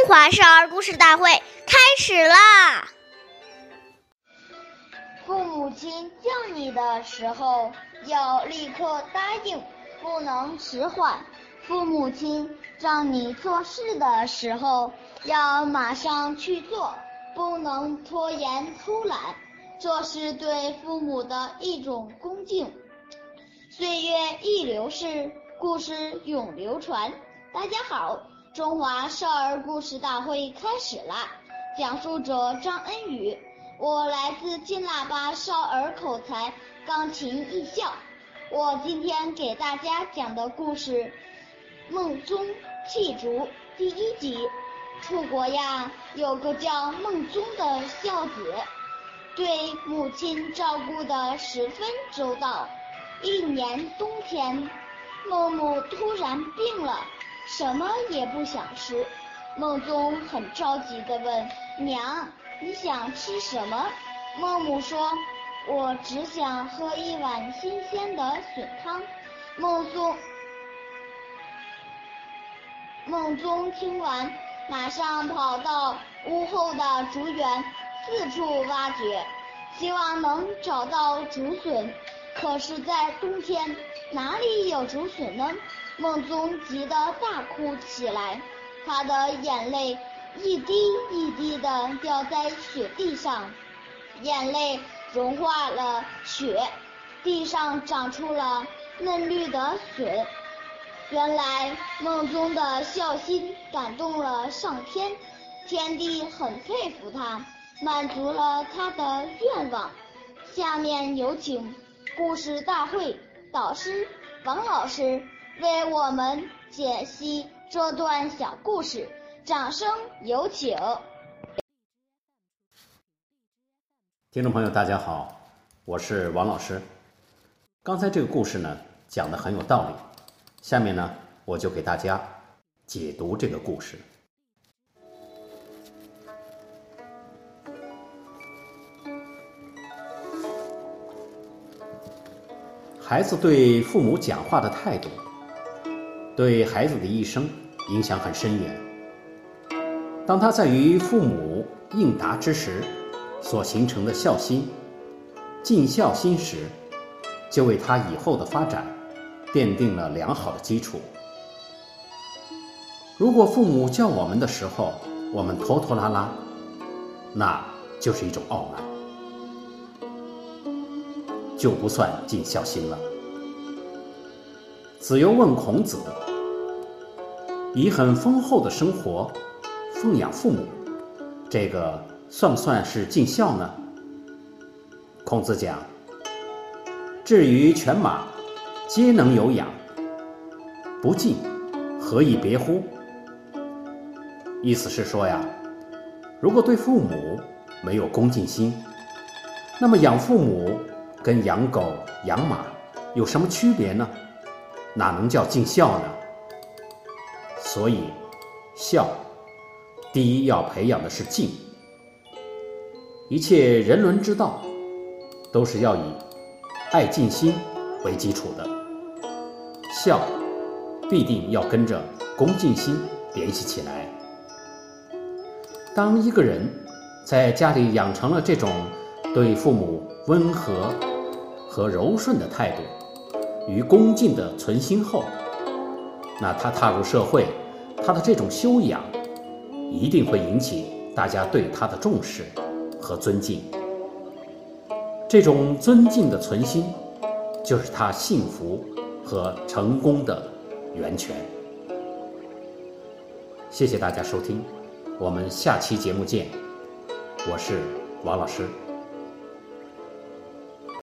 中华少儿故事大会开始啦！父母亲叫你的时候，要立刻答应，不能迟缓。父母亲让你做事的时候，要马上去做，不能拖延偷懒。这是对父母的一种恭敬。岁月易流逝，故事永流传。大家好。中华少儿故事大会开始啦！讲述者张恩宇，我来自金喇叭少儿口才钢琴艺校。我今天给大家讲的故事《孟宗弃竹》第一集。楚国呀，有个叫孟宗的孝子，对母亲照顾的十分周到。一年冬天，孟母突然病了。什么也不想吃，孟宗很着急地问娘：“你想吃什么？”孟母说：“我只想喝一碗新鲜的笋汤。”孟宗孟宗听完，马上跑到屋后的竹园，四处挖掘，希望能找到竹笋。可是，在冬天，哪里有竹笋呢？孟宗急得大哭起来，他的眼泪一滴一滴的掉在雪地上，眼泪融化了雪，地上长出了嫩绿的笋。原来孟宗的孝心感动了上天，天帝很佩服他，满足了他的愿望。下面有请故事大会导师王老师。为我们解析这段小故事，掌声有请。听众朋友，大家好，我是王老师。刚才这个故事呢，讲的很有道理。下面呢，我就给大家解读这个故事。孩子对父母讲话的态度。对孩子的一生影响很深远。当他在与父母应答之时，所形成的孝心、尽孝心时，就为他以后的发展奠定了良好的基础。如果父母叫我们的时候，我们拖拖拉拉，那就是一种傲慢，就不算尽孝心了。子游问孔子。以很丰厚的生活奉养父母，这个算不算是尽孝呢？孔子讲：“至于犬马，皆能有养，不尽，何以别乎？”意思是说呀，如果对父母没有恭敬心，那么养父母跟养狗、养马有什么区别呢？哪能叫尽孝呢？所以，孝，第一要培养的是敬。一切人伦之道，都是要以爱敬心为基础的。孝，必定要跟着恭敬心联系起来。当一个人在家里养成了这种对父母温和和柔顺的态度与恭敬的存心后，那他踏入社会。他的这种修养，一定会引起大家对他的重视和尊敬。这种尊敬的存心，就是他幸福和成功的源泉。谢谢大家收听，我们下期节目见。我是王老师。